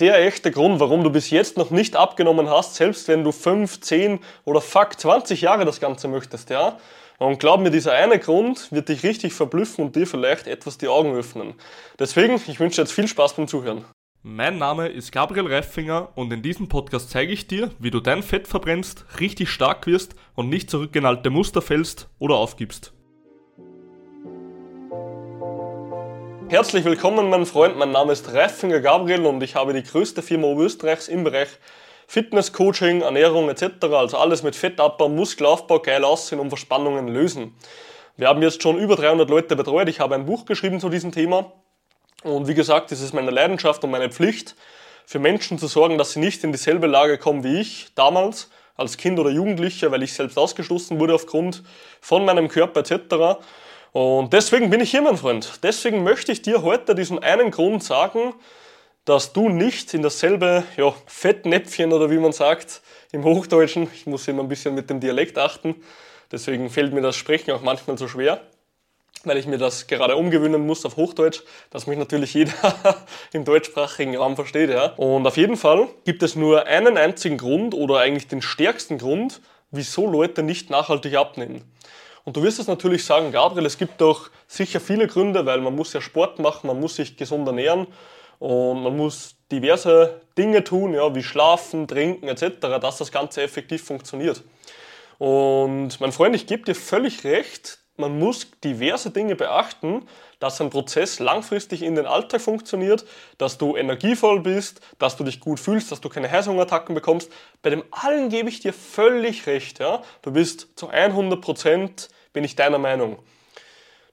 der echte Grund, warum du bis jetzt noch nicht abgenommen hast, selbst wenn du 5, 10 oder fuck 20 Jahre das Ganze möchtest, ja. Und glaub mir, dieser eine Grund wird dich richtig verblüffen und dir vielleicht etwas die Augen öffnen. Deswegen, ich wünsche dir jetzt viel Spaß beim Zuhören. Mein Name ist Gabriel Reifinger und in diesem Podcast zeige ich dir, wie du dein Fett verbrennst, richtig stark wirst und nicht zurückgenalte Muster fällst oder aufgibst. Herzlich willkommen, mein Freund. Mein Name ist Reifinger Gabriel und ich habe die größte Firma Oberösterreichs im Bereich Fitness, Coaching, Ernährung etc. Also alles mit Fettabbau, Muskelaufbau, geil aussehen und Verspannungen lösen. Wir haben jetzt schon über 300 Leute betreut. Ich habe ein Buch geschrieben zu diesem Thema. Und wie gesagt, es ist meine Leidenschaft und meine Pflicht, für Menschen zu sorgen, dass sie nicht in dieselbe Lage kommen wie ich damals als Kind oder Jugendlicher, weil ich selbst ausgeschlossen wurde aufgrund von meinem Körper etc. Und deswegen bin ich hier, mein Freund. Deswegen möchte ich dir heute diesen einen Grund sagen, dass du nicht in dasselbe ja, Fettnäpfchen oder wie man sagt im Hochdeutschen, ich muss immer ein bisschen mit dem Dialekt achten, deswegen fällt mir das Sprechen auch manchmal so schwer, weil ich mir das gerade umgewöhnen muss auf Hochdeutsch, dass mich natürlich jeder im deutschsprachigen Raum versteht. Ja. Und auf jeden Fall gibt es nur einen einzigen Grund oder eigentlich den stärksten Grund, wieso Leute nicht nachhaltig abnehmen. Und du wirst es natürlich sagen, Gabriel, es gibt doch sicher viele Gründe, weil man muss ja Sport machen, man muss sich gesund ernähren und man muss diverse Dinge tun, ja, wie schlafen, trinken etc., dass das Ganze effektiv funktioniert. Und mein Freund, ich gebe dir völlig recht, man muss diverse Dinge beachten, dass ein Prozess langfristig in den Alltag funktioniert, dass du energievoll bist, dass du dich gut fühlst, dass du keine Heißhungerattacken bekommst. Bei dem allen gebe ich dir völlig recht. Ja? Du bist zu 100 Prozent bin ich deiner Meinung.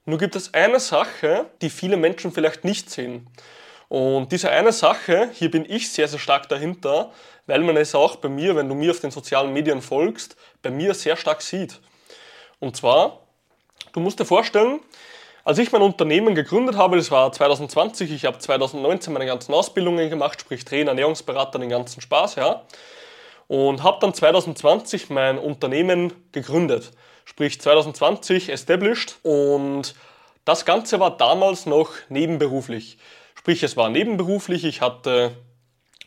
Nur gibt es eine Sache, die viele Menschen vielleicht nicht sehen. Und diese eine Sache, hier bin ich sehr, sehr stark dahinter, weil man es auch bei mir, wenn du mir auf den sozialen Medien folgst, bei mir sehr stark sieht. Und zwar, du musst dir vorstellen, als ich mein Unternehmen gegründet habe, das war 2020, ich habe 2019 meine ganzen Ausbildungen gemacht, sprich Trainer, Ernährungsberater, den ganzen Spaß, ja. Und habe dann 2020 mein Unternehmen gegründet sprich 2020 established und das Ganze war damals noch nebenberuflich. Sprich, es war nebenberuflich, ich hatte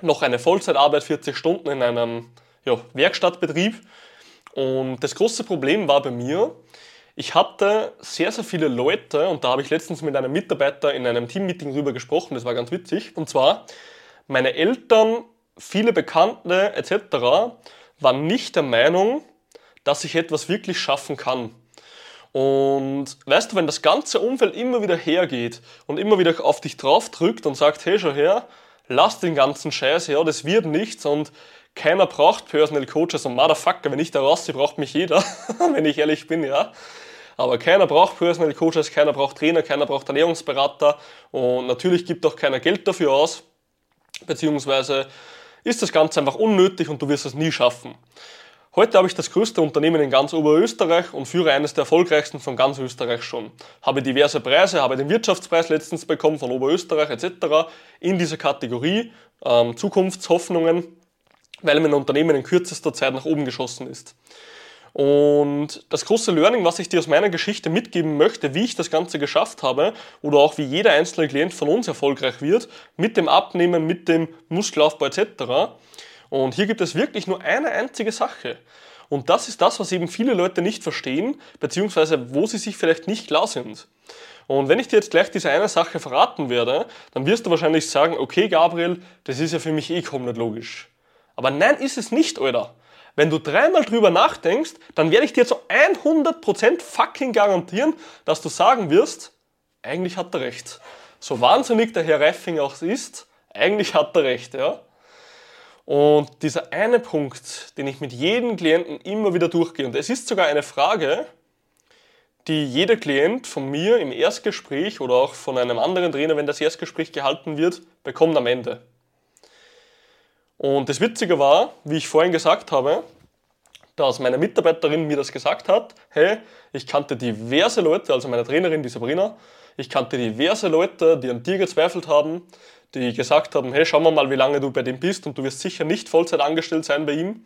noch eine Vollzeitarbeit, 40 Stunden in einem ja, Werkstattbetrieb und das große Problem war bei mir, ich hatte sehr, sehr viele Leute und da habe ich letztens mit einem Mitarbeiter in einem Teammeeting drüber gesprochen, das war ganz witzig. Und zwar, meine Eltern, viele Bekannte etc. waren nicht der Meinung, dass ich etwas wirklich schaffen kann. Und weißt du, wenn das ganze Umfeld immer wieder hergeht und immer wieder auf dich drauf drückt und sagt, hey, schau her, lass den ganzen Scheiß, ja, das wird nichts und keiner braucht Personal Coaches und Motherfucker, wenn ich da raussehe, braucht mich jeder, wenn ich ehrlich bin, ja. Aber keiner braucht Personal Coaches, keiner braucht Trainer, keiner braucht Ernährungsberater und natürlich gibt auch keiner Geld dafür aus, beziehungsweise ist das Ganze einfach unnötig und du wirst es nie schaffen. Heute habe ich das größte Unternehmen in ganz Oberösterreich und führe eines der erfolgreichsten von ganz Österreich schon. Habe diverse Preise, habe den Wirtschaftspreis letztens bekommen von Oberösterreich etc. in dieser Kategorie ähm, Zukunftshoffnungen, weil mein Unternehmen in kürzester Zeit nach oben geschossen ist. Und das große Learning, was ich dir aus meiner Geschichte mitgeben möchte, wie ich das Ganze geschafft habe oder auch wie jeder einzelne Klient von uns erfolgreich wird, mit dem Abnehmen, mit dem Muskelaufbau etc., und hier gibt es wirklich nur eine einzige Sache. Und das ist das, was eben viele Leute nicht verstehen, beziehungsweise wo sie sich vielleicht nicht klar sind. Und wenn ich dir jetzt gleich diese eine Sache verraten werde, dann wirst du wahrscheinlich sagen, okay Gabriel, das ist ja für mich eh nicht logisch. Aber nein, ist es nicht, Alter. Wenn du dreimal drüber nachdenkst, dann werde ich dir zu 100% fucking garantieren, dass du sagen wirst, eigentlich hat er recht. So wahnsinnig der Herr Reifing auch ist, eigentlich hat er recht, ja. Und dieser eine Punkt, den ich mit jedem Klienten immer wieder durchgehe, und es ist sogar eine Frage, die jeder Klient von mir im Erstgespräch oder auch von einem anderen Trainer, wenn das Erstgespräch gehalten wird, bekommt am Ende. Und das Witzige war, wie ich vorhin gesagt habe, dass meine Mitarbeiterin mir das gesagt hat, hey, ich kannte diverse Leute, also meine Trainerin, die Sabrina, ich kannte diverse Leute, die an dir gezweifelt haben, die gesagt haben, hey, schauen wir mal, wie lange du bei dem bist und du wirst sicher nicht Vollzeit angestellt sein bei ihm,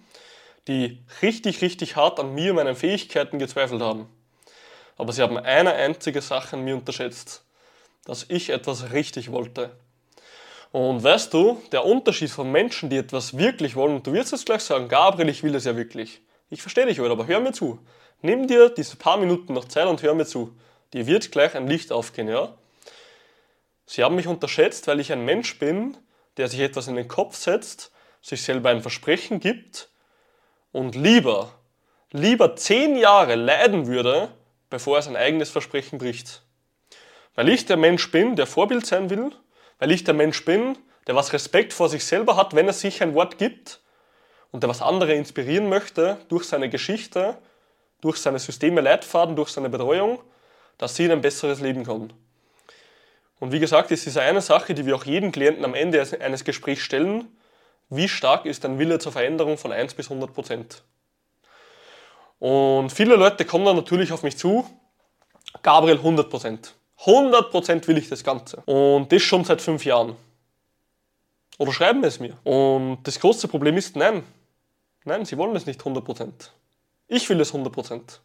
die richtig, richtig hart an mir, meinen Fähigkeiten gezweifelt haben. Aber sie haben eine einzige Sache an mir unterschätzt, dass ich etwas richtig wollte. Und weißt du, der Unterschied von Menschen, die etwas wirklich wollen, und du wirst es gleich sagen, Gabriel, ich will das ja wirklich. Ich verstehe dich heute, aber hör mir zu. Nimm dir diese paar Minuten noch Zeit und hör mir zu. Dir wird gleich ein Licht aufgehen, ja? Sie haben mich unterschätzt, weil ich ein Mensch bin, der sich etwas in den Kopf setzt, sich selber ein Versprechen gibt und lieber, lieber zehn Jahre leiden würde, bevor er sein eigenes Versprechen bricht. Weil ich der Mensch bin, der Vorbild sein will, weil ich der Mensch bin, der was Respekt vor sich selber hat, wenn er sich ein Wort gibt und der was andere inspirieren möchte durch seine Geschichte, durch seine Systeme Leitfaden, durch seine Betreuung, dass sie ein besseres Leben können. Und wie gesagt, es ist eine Sache, die wir auch jedem Klienten am Ende eines Gesprächs stellen. Wie stark ist dein Wille zur Veränderung von 1 bis 100 Prozent? Und viele Leute kommen dann natürlich auf mich zu. Gabriel, 100 Prozent. 100 Prozent will ich das Ganze. Und das schon seit fünf Jahren. Oder schreiben es mir. Und das große Problem ist, nein. Nein, sie wollen es nicht 100 Prozent. Ich will es 100 Prozent.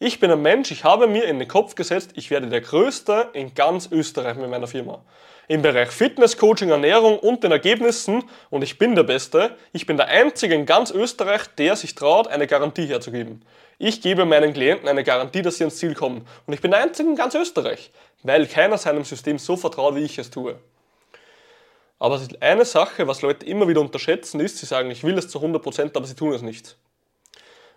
Ich bin ein Mensch, ich habe mir in den Kopf gesetzt, ich werde der Größte in ganz Österreich mit meiner Firma. Im Bereich Fitness, Coaching, Ernährung und den Ergebnissen und ich bin der Beste. Ich bin der Einzige in ganz Österreich, der sich traut, eine Garantie herzugeben. Ich gebe meinen Klienten eine Garantie, dass sie ans Ziel kommen. Und ich bin der Einzige in ganz Österreich, weil keiner seinem System so vertraut, wie ich es tue. Aber eine Sache, was Leute immer wieder unterschätzen, ist, sie sagen, ich will es zu 100%, aber sie tun es nicht.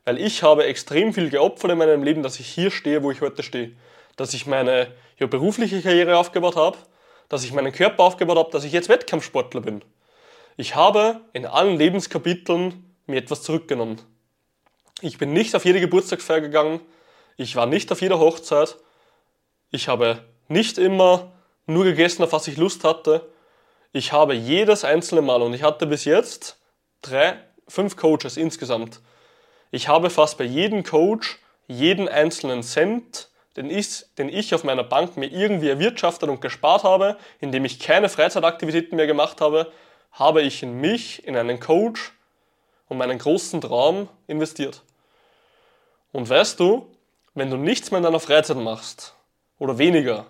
Weil ich habe extrem viel geopfert in meinem Leben, dass ich hier stehe, wo ich heute stehe. Dass ich meine ja, berufliche Karriere aufgebaut habe, dass ich meinen Körper aufgebaut habe, dass ich jetzt Wettkampfsportler bin. Ich habe in allen Lebenskapiteln mir etwas zurückgenommen. Ich bin nicht auf jede Geburtstagsfeier gegangen, ich war nicht auf jeder Hochzeit, ich habe nicht immer nur gegessen, auf was ich Lust hatte. Ich habe jedes einzelne Mal und ich hatte bis jetzt drei, fünf Coaches insgesamt ich habe fast bei jedem Coach jeden einzelnen Cent, den ich, den ich auf meiner Bank mir irgendwie erwirtschaftet und gespart habe, indem ich keine Freizeitaktivitäten mehr gemacht habe, habe ich in mich, in einen Coach und meinen großen Traum investiert. Und weißt du, wenn du nichts mehr in deiner Freizeit machst oder weniger,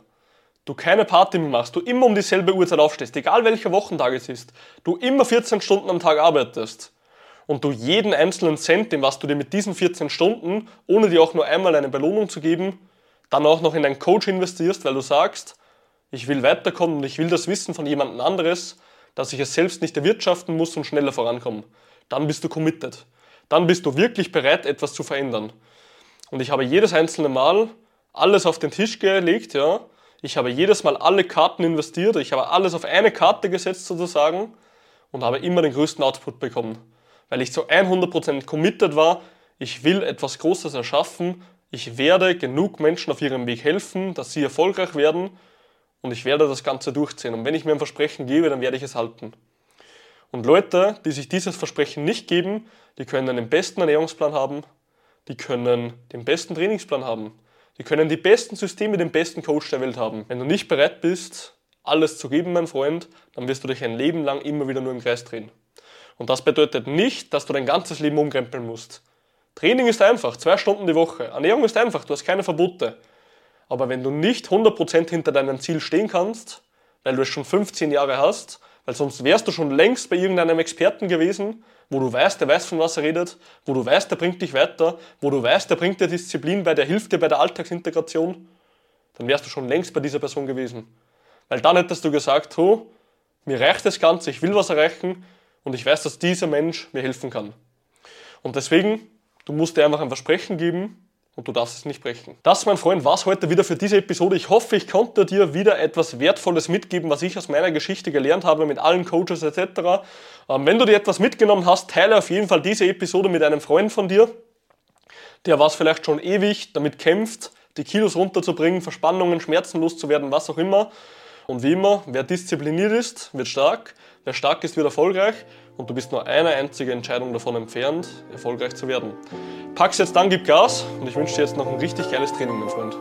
du keine Party mehr machst, du immer um dieselbe Uhrzeit aufstehst, egal welcher Wochentag es ist, du immer 14 Stunden am Tag arbeitest, und du jeden einzelnen Cent, den was du dir mit diesen 14 Stunden, ohne dir auch nur einmal eine Belohnung zu geben, dann auch noch in einen Coach investierst, weil du sagst, ich will weiterkommen und ich will das Wissen von jemand anderes, dass ich es selbst nicht erwirtschaften muss und schneller vorankommen. Dann bist du committed. Dann bist du wirklich bereit, etwas zu verändern. Und ich habe jedes einzelne Mal alles auf den Tisch gelegt, ja. Ich habe jedes Mal alle Karten investiert, ich habe alles auf eine Karte gesetzt sozusagen und habe immer den größten Output bekommen weil ich zu 100% committed war, ich will etwas Großes erschaffen, ich werde genug Menschen auf ihrem Weg helfen, dass sie erfolgreich werden und ich werde das Ganze durchziehen. Und wenn ich mir ein Versprechen gebe, dann werde ich es halten. Und Leute, die sich dieses Versprechen nicht geben, die können den besten Ernährungsplan haben, die können den besten Trainingsplan haben, die können die besten Systeme, den besten Coach der Welt haben. Wenn du nicht bereit bist, alles zu geben, mein Freund, dann wirst du dich ein Leben lang immer wieder nur im Kreis drehen. Und das bedeutet nicht, dass du dein ganzes Leben umkrempeln musst. Training ist einfach, zwei Stunden die Woche. Ernährung ist einfach, du hast keine Verbote. Aber wenn du nicht 100% hinter deinem Ziel stehen kannst, weil du es schon 15 Jahre hast, weil sonst wärst du schon längst bei irgendeinem Experten gewesen, wo du weißt, der weiß, von was er redet, wo du weißt, der bringt dich weiter, wo du weißt, der bringt dir Disziplin bei, der hilft dir bei der Alltagsintegration, dann wärst du schon längst bei dieser Person gewesen. Weil dann hättest du gesagt, oh, mir reicht das Ganze, ich will was erreichen, und ich weiß, dass dieser Mensch mir helfen kann. Und deswegen, du musst dir einfach ein Versprechen geben und du darfst es nicht brechen. Das, mein Freund, war es heute wieder für diese Episode. Ich hoffe, ich konnte dir wieder etwas Wertvolles mitgeben, was ich aus meiner Geschichte gelernt habe mit allen Coaches etc. Ähm, wenn du dir etwas mitgenommen hast, teile auf jeden Fall diese Episode mit einem Freund von dir, der was vielleicht schon ewig damit kämpft, die Kilos runterzubringen, Verspannungen, Schmerzen loszuwerden, was auch immer. Und wie immer, wer diszipliniert ist, wird stark. Wer stark ist, wird erfolgreich und du bist nur eine einzige Entscheidung davon entfernt, erfolgreich zu werden. Pack's jetzt dann, gib Gas und ich wünsche dir jetzt noch ein richtig geiles Training, mein Freund.